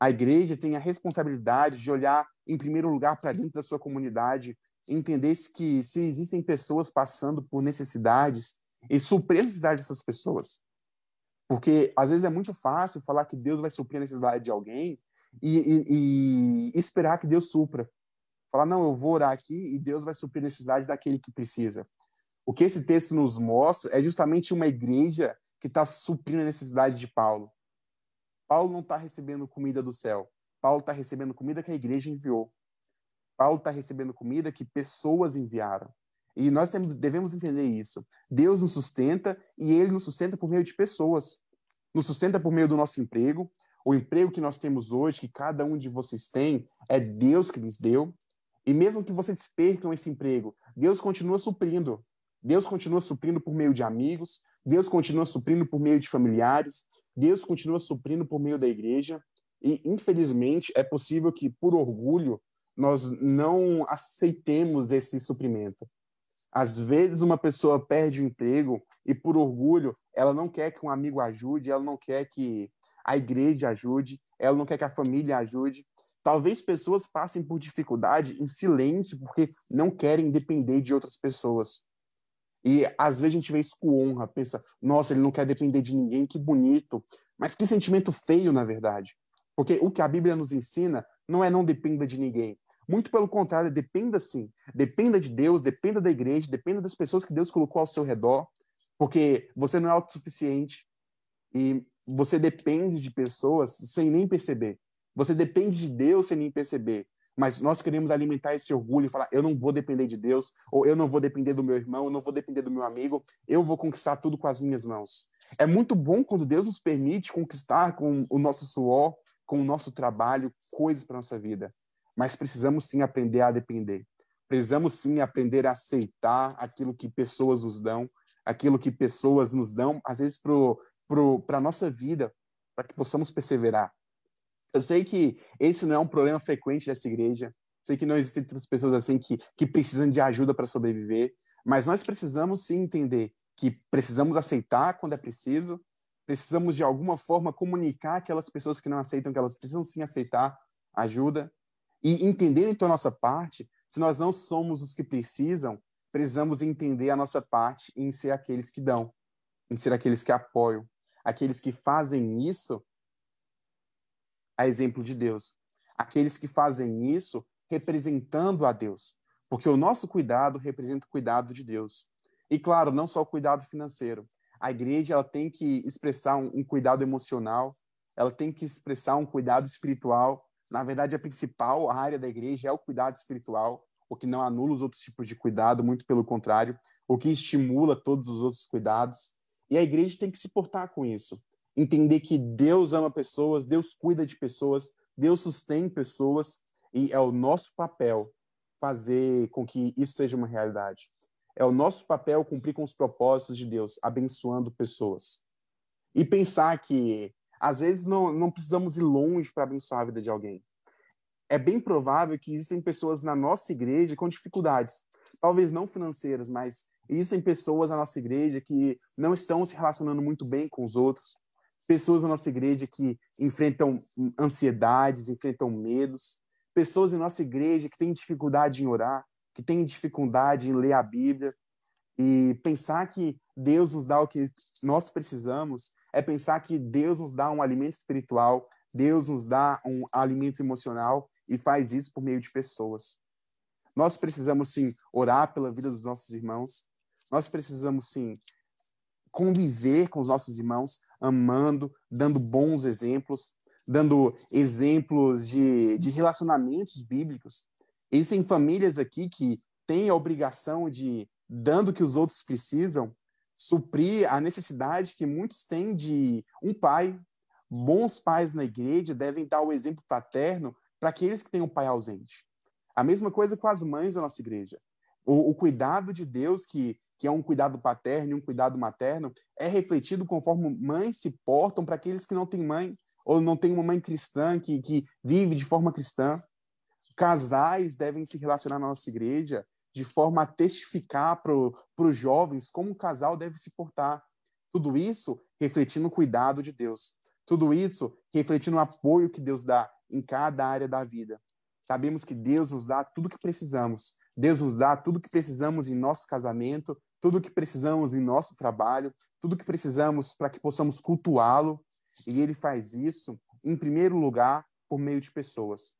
A igreja tem a responsabilidade de olhar, em primeiro lugar, para dentro da sua comunidade, entender que se existem pessoas passando por necessidades, e suprir a necessidade dessas pessoas. Porque às vezes é muito fácil falar que Deus vai suprir a necessidade de alguém e, e, e esperar que Deus supra. Falar, não, eu vou orar aqui e Deus vai suprir a necessidade daquele que precisa. O que esse texto nos mostra é justamente uma igreja que está suprindo a necessidade de Paulo. Paulo não está recebendo comida do céu. Paulo está recebendo comida que a igreja enviou. Paulo está recebendo comida que pessoas enviaram. E nós temos, devemos entender isso. Deus nos sustenta e Ele nos sustenta por meio de pessoas. Nos sustenta por meio do nosso emprego. O emprego que nós temos hoje, que cada um de vocês tem, é Deus que nos deu. E mesmo que vocês percam esse emprego, Deus continua suprindo. Deus continua suprindo por meio de amigos, Deus continua suprindo por meio de familiares, Deus continua suprindo por meio da igreja. E, infelizmente, é possível que, por orgulho, nós não aceitemos esse suprimento. Às vezes, uma pessoa perde o emprego e, por orgulho, ela não quer que um amigo ajude, ela não quer que a igreja ajude, ela não quer que a família ajude. Talvez pessoas passem por dificuldade em silêncio porque não querem depender de outras pessoas. E às vezes a gente vê isso com honra, pensa, nossa, ele não quer depender de ninguém, que bonito. Mas que sentimento feio, na verdade. Porque o que a Bíblia nos ensina não é não dependa de ninguém. Muito pelo contrário, dependa sim. Dependa de Deus, dependa da igreja, dependa das pessoas que Deus colocou ao seu redor, porque você não é autossuficiente e você depende de pessoas sem nem perceber. Você depende de Deus sem nem perceber mas nós queremos alimentar esse orgulho e falar: eu não vou depender de Deus, ou eu não vou depender do meu irmão, eu não vou depender do meu amigo, eu vou conquistar tudo com as minhas mãos. É muito bom quando Deus nos permite conquistar com o nosso suor, com o nosso trabalho, coisas para nossa vida. Mas precisamos sim aprender a depender. Precisamos sim aprender a aceitar aquilo que pessoas nos dão, aquilo que pessoas nos dão, às vezes para a nossa vida, para que possamos perseverar. Eu sei que esse não é um problema frequente dessa igreja. Sei que não existem tantas pessoas assim que, que precisam de ajuda para sobreviver, mas nós precisamos sim entender que precisamos aceitar quando é preciso, precisamos de alguma forma comunicar aquelas pessoas que não aceitam que elas precisam sim aceitar ajuda e entender então a nossa parte. Se nós não somos os que precisam, precisamos entender a nossa parte em ser aqueles que dão, em ser aqueles que apoiam, aqueles que fazem isso a exemplo de Deus. Aqueles que fazem isso representando a Deus, porque o nosso cuidado representa o cuidado de Deus. E claro, não só o cuidado financeiro. A igreja ela tem que expressar um, um cuidado emocional, ela tem que expressar um cuidado espiritual. Na verdade, a principal área da igreja é o cuidado espiritual, o que não anula os outros tipos de cuidado, muito pelo contrário, o que estimula todos os outros cuidados. E a igreja tem que se portar com isso entender que Deus ama pessoas, Deus cuida de pessoas, Deus sustém pessoas e é o nosso papel fazer com que isso seja uma realidade. É o nosso papel cumprir com os propósitos de Deus, abençoando pessoas. E pensar que, às vezes, não, não precisamos ir longe para abençoar a vida de alguém. É bem provável que existem pessoas na nossa igreja com dificuldades, talvez não financeiras, mas existem pessoas na nossa igreja que não estão se relacionando muito bem com os outros, pessoas na nossa igreja que enfrentam ansiedades, enfrentam medos, pessoas em nossa igreja que têm dificuldade em orar, que têm dificuldade em ler a Bíblia. E pensar que Deus nos dá o que nós precisamos é pensar que Deus nos dá um alimento espiritual, Deus nos dá um alimento emocional e faz isso por meio de pessoas. Nós precisamos sim orar pela vida dos nossos irmãos. Nós precisamos sim conviver com os nossos irmãos, amando, dando bons exemplos, dando exemplos de, de relacionamentos bíblicos. Existem famílias aqui que têm a obrigação de, dando o que os outros precisam, suprir a necessidade que muitos têm de um pai. Bons pais na igreja devem dar o exemplo paterno para aqueles que têm um pai ausente. A mesma coisa com as mães da nossa igreja. O, o cuidado de Deus, que, que é um cuidado paterno e um cuidado materno, é refletido conforme mães se portam para aqueles que não têm mãe ou não têm uma mãe cristã que, que vive de forma cristã casais devem se relacionar na nossa igreja de forma a testificar para os jovens como um casal deve se portar. Tudo isso refletindo o cuidado de Deus. Tudo isso refletindo o apoio que Deus dá em cada área da vida. Sabemos que Deus nos dá tudo o que precisamos. Deus nos dá tudo o que precisamos em nosso casamento, tudo o que precisamos em nosso trabalho, tudo o que precisamos para que possamos cultuá-lo. E ele faz isso, em primeiro lugar, por meio de pessoas.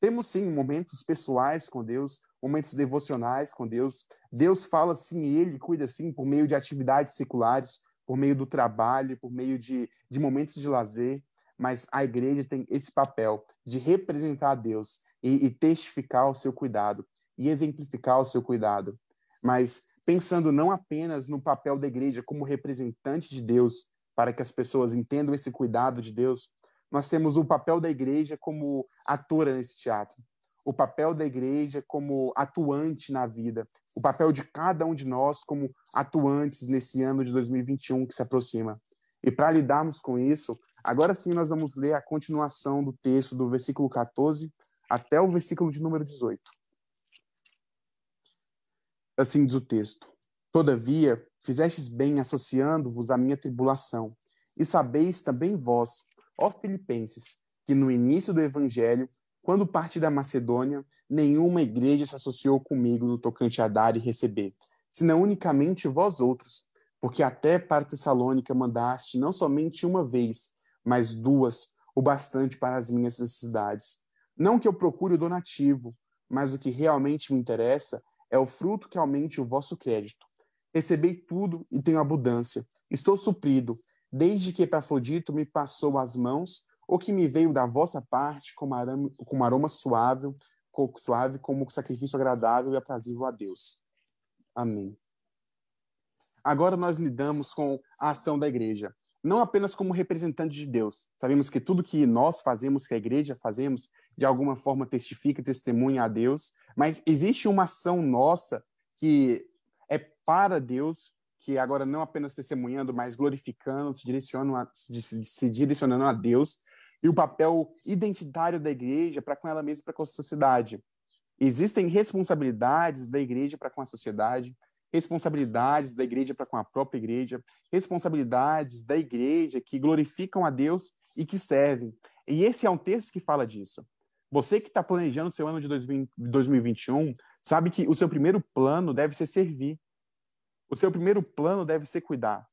Temos sim momentos pessoais com Deus, momentos devocionais com Deus. Deus fala sim, ele cuida sim por meio de atividades seculares, por meio do trabalho, por meio de, de momentos de lazer. Mas a igreja tem esse papel de representar a Deus e, e testificar o seu cuidado e exemplificar o seu cuidado. Mas pensando não apenas no papel da igreja como representante de Deus, para que as pessoas entendam esse cuidado de Deus, nós temos o papel da igreja como atora nesse teatro, o papel da igreja como atuante na vida, o papel de cada um de nós como atuantes nesse ano de 2021 que se aproxima. E para lidarmos com isso, agora sim nós vamos ler a continuação do texto do versículo 14 até o versículo de número 18. Assim diz o texto: Todavia, fizestes bem associando-vos à minha tribulação, e sabeis também vós Ó Filipenses, que no início do evangelho, quando parti da Macedônia, nenhuma igreja se associou comigo no tocante a dar e receber, senão unicamente vós outros, porque até para Tessalônica mandaste não somente uma vez, mas duas, o bastante para as minhas necessidades. Não que eu procure o donativo, mas o que realmente me interessa é o fruto que aumente o vosso crédito. Recebei tudo e tenho abundância. Estou suprido, desde que Epafrodito me passou as mãos, o que me veio da vossa parte como aroma, como aroma suave, suave, como sacrifício agradável e aprazível a Deus. Amém. Agora nós lidamos com a ação da igreja, não apenas como representante de Deus. Sabemos que tudo que nós fazemos, que a igreja fazemos, de alguma forma testifica, testemunha a Deus, mas existe uma ação nossa que é para Deus, que agora não apenas testemunhando, mas glorificando, se direcionando a, se direcionando a Deus, e o papel identitário da igreja para com ela mesma, para com a sociedade. Existem responsabilidades da igreja para com a sociedade, responsabilidades da igreja para com a própria igreja, responsabilidades da igreja que glorificam a Deus e que servem. E esse é um texto que fala disso. Você que está planejando o seu ano de 2021, sabe que o seu primeiro plano deve ser servir. O seu primeiro plano deve ser cuidar.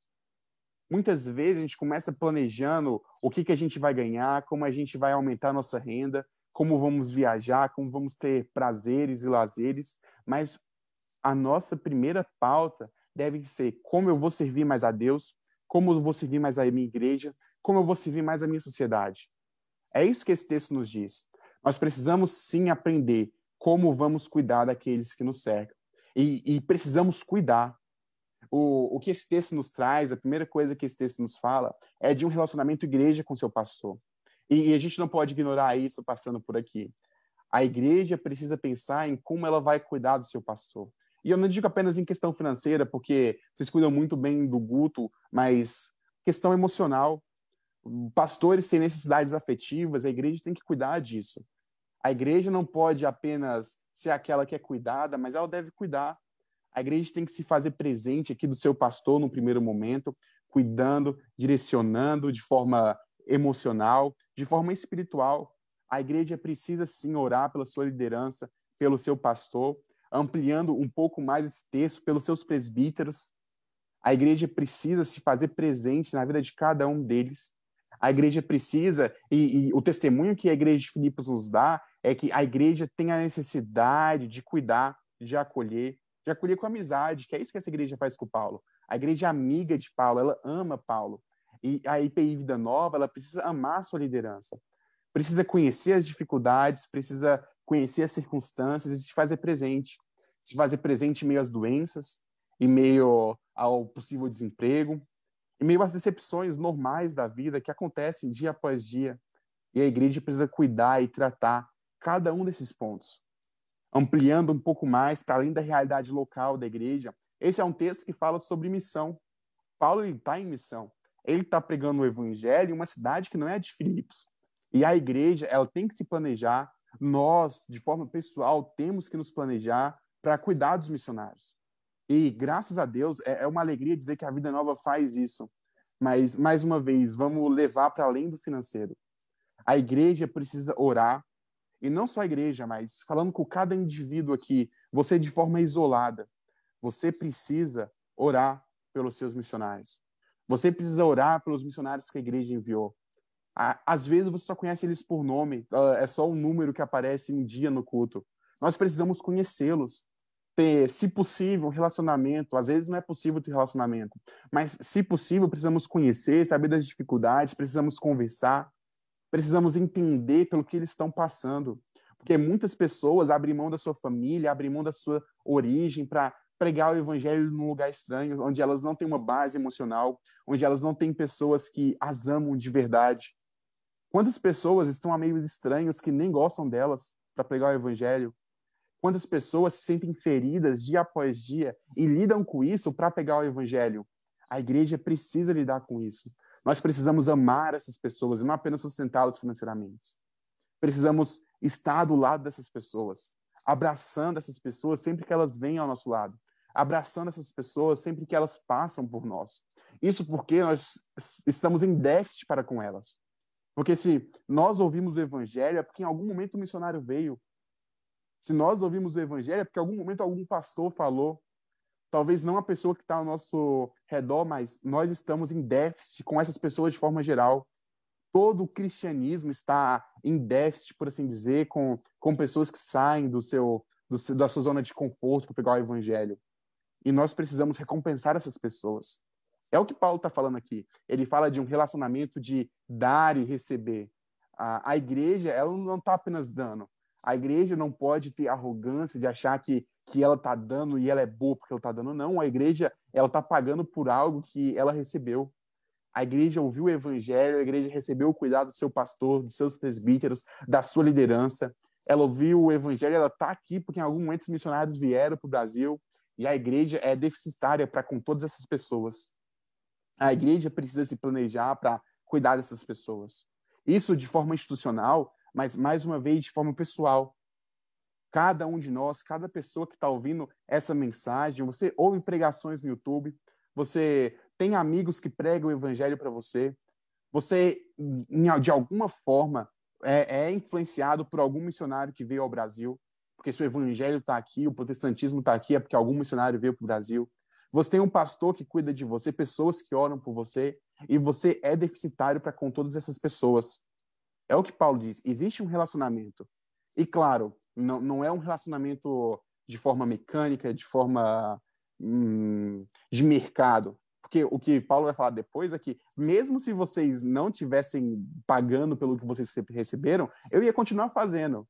Muitas vezes a gente começa planejando o que, que a gente vai ganhar, como a gente vai aumentar a nossa renda, como vamos viajar, como vamos ter prazeres e lazeres, mas a nossa primeira pauta deve ser como eu vou servir mais a Deus, como eu vou servir mais a minha igreja, como eu vou servir mais a minha sociedade. É isso que esse texto nos diz. Nós precisamos sim aprender como vamos cuidar daqueles que nos cercam. E, e precisamos cuidar o, o que esse texto nos traz, a primeira coisa que esse texto nos fala, é de um relacionamento igreja com seu pastor. E, e a gente não pode ignorar isso passando por aqui. A igreja precisa pensar em como ela vai cuidar do seu pastor. E eu não digo apenas em questão financeira, porque vocês cuidam muito bem do Guto, mas questão emocional. Pastores têm necessidades afetivas, a igreja tem que cuidar disso. A igreja não pode apenas ser aquela que é cuidada, mas ela deve cuidar. A igreja tem que se fazer presente aqui do seu pastor no primeiro momento, cuidando, direcionando de forma emocional, de forma espiritual. A igreja precisa sim orar pela sua liderança, pelo seu pastor, ampliando um pouco mais esse texto pelos seus presbíteros. A igreja precisa se fazer presente na vida de cada um deles. A igreja precisa, e, e, o testemunho que a igreja de Filipos nos dá é que a igreja tem a necessidade de cuidar, de acolher, de acolher com amizade, que é isso que essa igreja faz com Paulo. A igreja é amiga de Paulo, ela ama Paulo. E a IPI Vida Nova, ela precisa amar sua liderança. Precisa conhecer as dificuldades, precisa conhecer as circunstâncias e se fazer presente. Se fazer presente em meio às doenças, em meio ao possível desemprego, em meio às decepções normais da vida que acontecem dia após dia. E a igreja precisa cuidar e tratar cada um desses pontos. Ampliando um pouco mais para além da realidade local da igreja, esse é um texto que fala sobre missão. Paulo está em missão. Ele está pregando o evangelho em uma cidade que não é de Filipos. E a igreja, ela tem que se planejar. Nós, de forma pessoal, temos que nos planejar para cuidar dos missionários. E graças a Deus, é, é uma alegria dizer que a Vida Nova faz isso. Mas, mais uma vez, vamos levar para além do financeiro. A igreja precisa orar, e não só a igreja, mas falando com cada indivíduo aqui, você de forma isolada, você precisa orar pelos seus missionários. Você precisa orar pelos missionários que a igreja enviou. Às vezes você só conhece eles por nome, é só um número que aparece um dia no culto. Nós precisamos conhecê-los ter, se possível, um relacionamento. Às vezes não é possível ter relacionamento, mas se possível, precisamos conhecer, saber das dificuldades, precisamos conversar, precisamos entender pelo que eles estão passando. Porque muitas pessoas abrem mão da sua família, abrem mão da sua origem para pregar o evangelho num lugar estranho, onde elas não têm uma base emocional, onde elas não têm pessoas que as amam de verdade. Quantas pessoas estão a meios estranhos que nem gostam delas para pregar o evangelho? Quantas pessoas se sentem feridas dia após dia e lidam com isso para pegar o evangelho? A igreja precisa lidar com isso. Nós precisamos amar essas pessoas e não apenas sustentá-las financeiramente. Precisamos estar do lado dessas pessoas, abraçando essas pessoas sempre que elas vêm ao nosso lado, abraçando essas pessoas sempre que elas passam por nós. Isso porque nós estamos em déficit para com elas. Porque se nós ouvimos o evangelho, é porque em algum momento o missionário veio, se nós ouvimos o evangelho, é porque em algum momento algum pastor falou. Talvez não a pessoa que está ao nosso redor, mas nós estamos em déficit com essas pessoas de forma geral. Todo o cristianismo está em déficit, por assim dizer, com, com pessoas que saem do seu, do, da sua zona de conforto para pegar o evangelho. E nós precisamos recompensar essas pessoas. É o que Paulo está falando aqui. Ele fala de um relacionamento de dar e receber. A, a igreja, ela não está apenas dando, a igreja não pode ter arrogância de achar que, que ela está dando e ela é boa porque ela está dando. Não, a igreja ela está pagando por algo que ela recebeu. A igreja ouviu o evangelho, a igreja recebeu o cuidado do seu pastor, dos seus presbíteros, da sua liderança. Ela ouviu o evangelho, ela está aqui porque em algum momento os missionários vieram para o Brasil e a igreja é deficitária para com todas essas pessoas. A igreja precisa se planejar para cuidar dessas pessoas. Isso de forma institucional mas mais uma vez de forma pessoal. Cada um de nós, cada pessoa que está ouvindo essa mensagem, você ouve pregações no YouTube, você tem amigos que pregam o evangelho para você, você, de alguma forma, é, é, influenciado por algum missionário que veio ao Brasil, porque se o evangelho está aqui, o protestantismo está aqui, é porque algum missionário veio para o Brasil. Você tem um pastor que cuida de você, pessoas que oram por você, e você é deficitário para com todas essas pessoas. É o que Paulo diz. Existe um relacionamento. E, claro, não, não é um relacionamento de forma mecânica, de forma hum, de mercado. Porque o que Paulo vai falar depois é que, mesmo se vocês não tivessem pagando pelo que vocês receberam, eu ia continuar fazendo.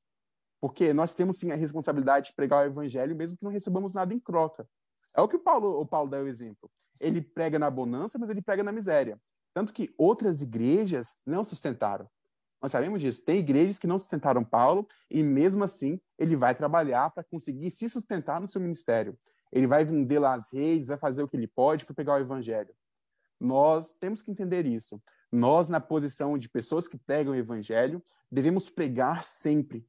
Porque nós temos sim a responsabilidade de pregar o evangelho, mesmo que não recebamos nada em troca. É o que o Paulo, o Paulo dá o exemplo. Ele prega na bonança, mas ele prega na miséria. Tanto que outras igrejas não sustentaram. Nós sabemos disso. Tem igrejas que não sustentaram Paulo e mesmo assim ele vai trabalhar para conseguir se sustentar no seu ministério. Ele vai vender lá as redes, vai fazer o que ele pode para pegar o evangelho. Nós temos que entender isso. Nós, na posição de pessoas que pregam o evangelho, devemos pregar sempre.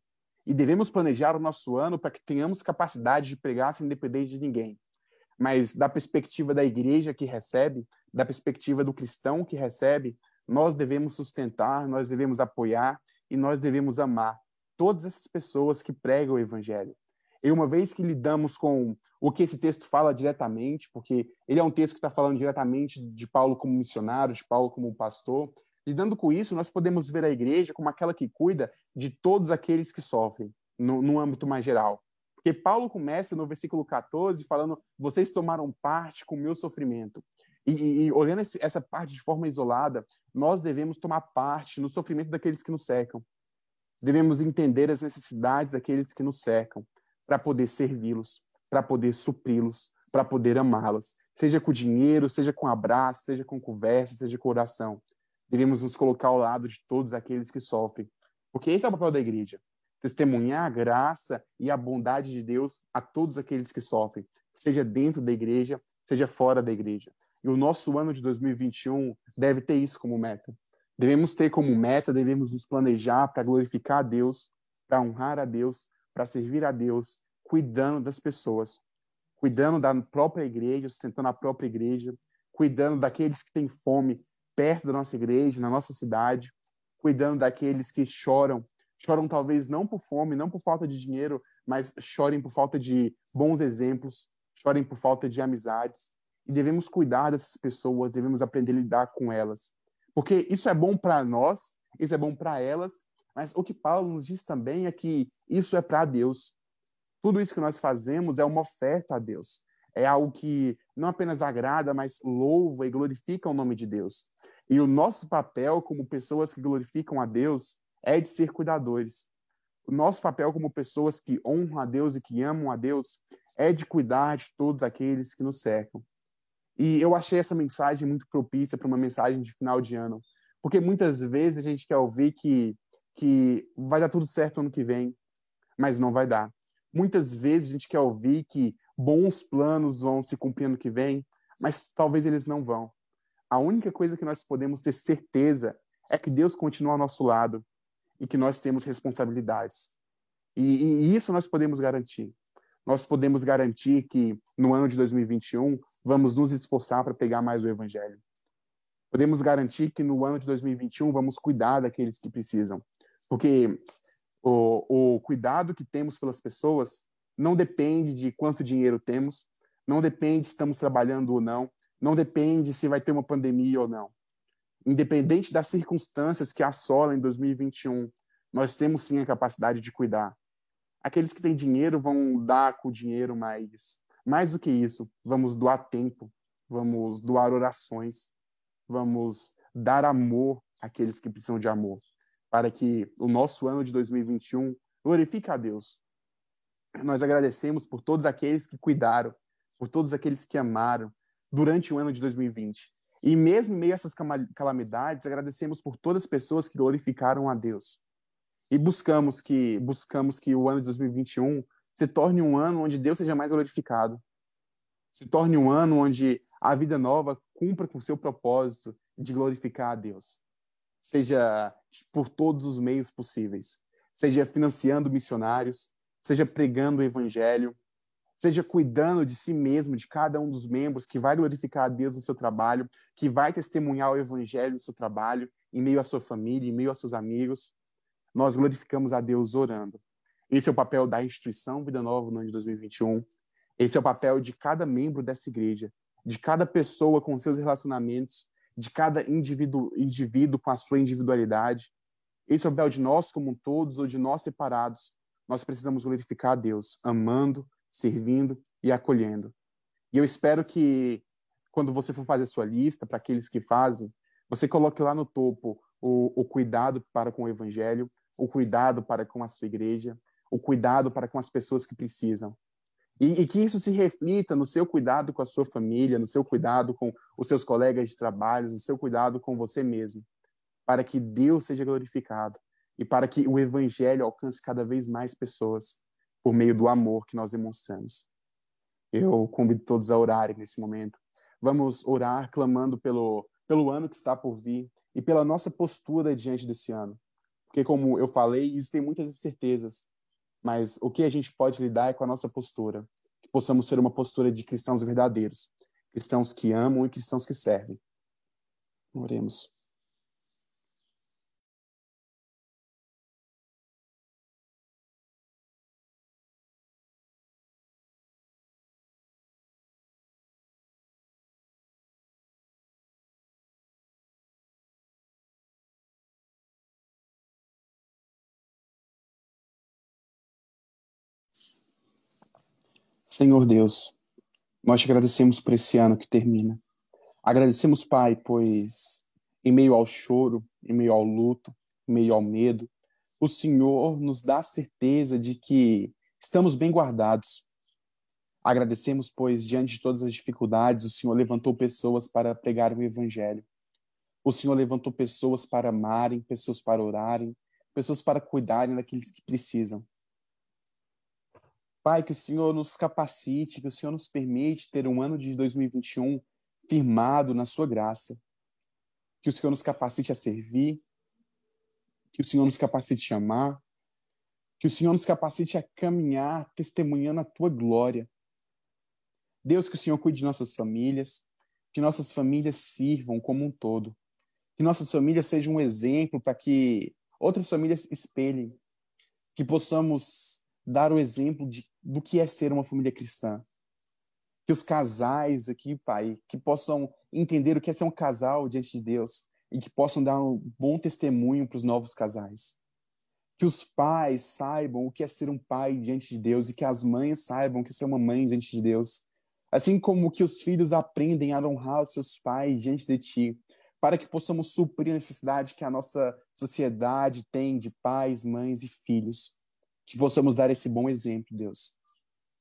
E devemos planejar o nosso ano para que tenhamos capacidade de pregar sem depender de ninguém. Mas, da perspectiva da igreja que recebe, da perspectiva do cristão que recebe, nós devemos sustentar, nós devemos apoiar e nós devemos amar todas essas pessoas que pregam o evangelho. E uma vez que lidamos com o que esse texto fala diretamente, porque ele é um texto que está falando diretamente de Paulo como missionário, de Paulo como pastor, lidando com isso, nós podemos ver a igreja como aquela que cuida de todos aqueles que sofrem, no, no âmbito mais geral. Porque Paulo começa no versículo 14 falando: vocês tomaram parte com o meu sofrimento. E, e, olhando esse, essa parte de forma isolada, nós devemos tomar parte no sofrimento daqueles que nos cercam. Devemos entender as necessidades daqueles que nos cercam para poder servi-los, para poder supri-los, para poder amá-los. Seja com dinheiro, seja com abraço, seja com conversa, seja com oração. Devemos nos colocar ao lado de todos aqueles que sofrem. Porque esse é o papel da igreja testemunhar a graça e a bondade de Deus a todos aqueles que sofrem, seja dentro da igreja, seja fora da igreja. E o nosso ano de 2021 deve ter isso como meta. Devemos ter como meta, devemos nos planejar para glorificar a Deus, para honrar a Deus, para servir a Deus, cuidando das pessoas, cuidando da própria igreja, sustentando a própria igreja, cuidando daqueles que têm fome perto da nossa igreja, na nossa cidade, cuidando daqueles que choram choram talvez não por fome, não por falta de dinheiro, mas chorem por falta de bons exemplos, chorem por falta de amizades. E devemos cuidar dessas pessoas, devemos aprender a lidar com elas. Porque isso é bom para nós, isso é bom para elas, mas o que Paulo nos diz também é que isso é para Deus. Tudo isso que nós fazemos é uma oferta a Deus. É algo que não apenas agrada, mas louva e glorifica o nome de Deus. E o nosso papel como pessoas que glorificam a Deus é de ser cuidadores. O nosso papel como pessoas que honram a Deus e que amam a Deus é de cuidar de todos aqueles que nos cercam. E eu achei essa mensagem muito propícia para uma mensagem de final de ano, porque muitas vezes a gente quer ouvir que, que vai dar tudo certo ano que vem, mas não vai dar. Muitas vezes a gente quer ouvir que bons planos vão se cumprir ano que vem, mas talvez eles não vão. A única coisa que nós podemos ter certeza é que Deus continua ao nosso lado e que nós temos responsabilidades. E, e isso nós podemos garantir. Nós podemos garantir que no ano de 2021 vamos nos esforçar para pegar mais o evangelho. Podemos garantir que no ano de 2021 vamos cuidar daqueles que precisam. Porque o, o cuidado que temos pelas pessoas não depende de quanto dinheiro temos, não depende se estamos trabalhando ou não, não depende se vai ter uma pandemia ou não independente das circunstâncias que assolam em 2021, nós temos sim a capacidade de cuidar. Aqueles que têm dinheiro vão dar com o dinheiro, mas mais do que isso, vamos doar tempo, vamos doar orações, vamos dar amor àqueles que precisam de amor, para que o nosso ano de 2021 glorifique a Deus. Nós agradecemos por todos aqueles que cuidaram, por todos aqueles que amaram durante o ano de 2020. E mesmo em meio a essas calamidades, agradecemos por todas as pessoas que glorificaram a Deus. E buscamos que buscamos que o ano de 2021 se torne um ano onde Deus seja mais glorificado. Se torne um ano onde a vida nova cumpra com seu propósito de glorificar a Deus. Seja por todos os meios possíveis. Seja financiando missionários, seja pregando o evangelho, seja cuidando de si mesmo, de cada um dos membros, que vai glorificar a Deus no seu trabalho, que vai testemunhar o evangelho no seu trabalho, em meio à sua família, em meio aos seus amigos. Nós glorificamos a Deus orando. Esse é o papel da instituição Vida Nova no ano de 2021. Esse é o papel de cada membro dessa igreja, de cada pessoa com seus relacionamentos, de cada indivíduo, indivíduo com a sua individualidade. Esse é o papel de nós como todos ou de nós separados. Nós precisamos glorificar a Deus, amando, servindo e acolhendo. E eu espero que, quando você for fazer sua lista, para aqueles que fazem, você coloque lá no topo o, o cuidado para com o evangelho, o cuidado para com a sua igreja, o cuidado para com as pessoas que precisam. E, e, que isso se reflita no seu cuidado com a sua família, no seu cuidado com os seus colegas de trabalho, no seu cuidado com você mesmo, para que Deus seja glorificado, e para que o evangelho alcance cada vez mais pessoas por meio do amor que nós demonstramos. Eu convido todos a orarem nesse momento. Vamos orar clamando pelo, pelo ano que está por vir e pela nossa postura diante desse ano. Porque, como eu falei, existem muitas incertezas, mas o que a gente pode lidar é com a nossa postura. Que possamos ser uma postura de cristãos verdadeiros, cristãos que amam e cristãos que servem. Oremos. Senhor Deus, nós te agradecemos por esse ano que termina. Agradecemos, Pai, pois em meio ao choro, em meio ao luto, em meio ao medo, o Senhor nos dá a certeza de que estamos bem guardados. Agradecemos, pois, diante de todas as dificuldades, o Senhor levantou pessoas para pregar o Evangelho. O Senhor levantou pessoas para amarem, pessoas para orarem, pessoas para cuidarem daqueles que precisam. Pai, que o Senhor nos capacite, que o Senhor nos permite ter um ano de 2021 firmado na sua graça. Que o Senhor nos capacite a servir, que o Senhor nos capacite a amar, que o Senhor nos capacite a caminhar testemunhando a tua glória. Deus, que o Senhor cuide de nossas famílias, que nossas famílias sirvam como um todo, que nossas famílias sejam um exemplo para que outras famílias espelhem, que possamos dar o exemplo de, do que é ser uma família cristã. Que os casais aqui, Pai, que possam entender o que é ser um casal diante de Deus e que possam dar um bom testemunho para os novos casais. Que os pais saibam o que é ser um pai diante de Deus e que as mães saibam o que é ser uma mãe diante de Deus. Assim como que os filhos aprendem a honrar os seus pais diante de Ti, para que possamos suprir a necessidade que a nossa sociedade tem de pais, mães e filhos que possamos dar esse bom exemplo, Deus.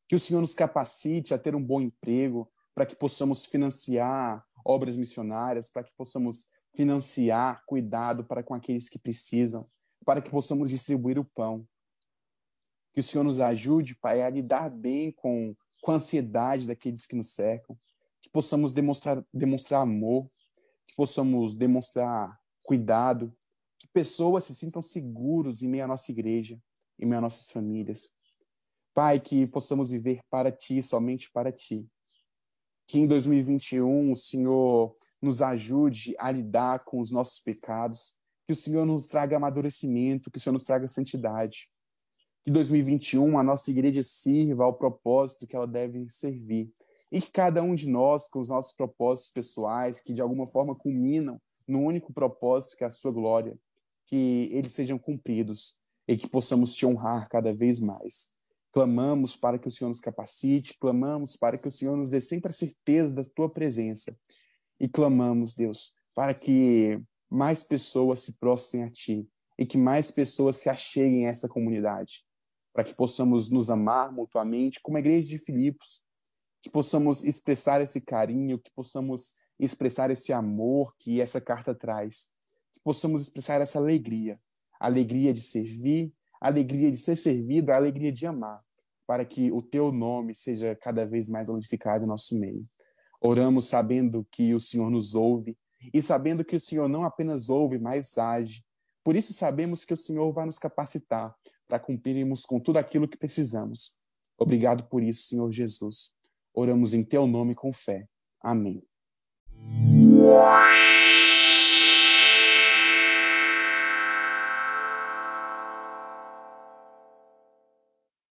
Que o Senhor nos capacite a ter um bom emprego, para que possamos financiar obras missionárias, para que possamos financiar cuidado para com aqueles que precisam, para que possamos distribuir o pão. Que o Senhor nos ajude, Pai, a lidar bem com, com a ansiedade daqueles que nos cercam, que possamos demonstrar, demonstrar amor, que possamos demonstrar cuidado, que pessoas se sintam seguros em meio à nossa igreja, em meio às nossas famílias. Pai, que possamos viver para Ti, somente para Ti. Que em 2021 o Senhor nos ajude a lidar com os nossos pecados, que o Senhor nos traga amadurecimento, que o Senhor nos traga santidade. Que 2021 a nossa igreja sirva ao propósito que ela deve servir. E que cada um de nós, com os nossos propósitos pessoais, que de alguma forma culminam no único propósito que é a sua glória, que eles sejam cumpridos e que possamos te honrar cada vez mais. Clamamos para que o Senhor nos capacite, clamamos para que o Senhor nos dê sempre a certeza da tua presença. E clamamos, Deus, para que mais pessoas se prostrem a ti e que mais pessoas se acheguem a essa comunidade, para que possamos nos amar mutuamente como a igreja de Filipos, que possamos expressar esse carinho, que possamos expressar esse amor que essa carta traz, que possamos expressar essa alegria alegria de servir, alegria de ser servido, a alegria de amar, para que o teu nome seja cada vez mais glorificado em nosso meio. Oramos sabendo que o Senhor nos ouve e sabendo que o Senhor não apenas ouve, mas age. Por isso sabemos que o Senhor vai nos capacitar para cumprirmos com tudo aquilo que precisamos. Obrigado por isso, Senhor Jesus. Oramos em teu nome com fé. Amém.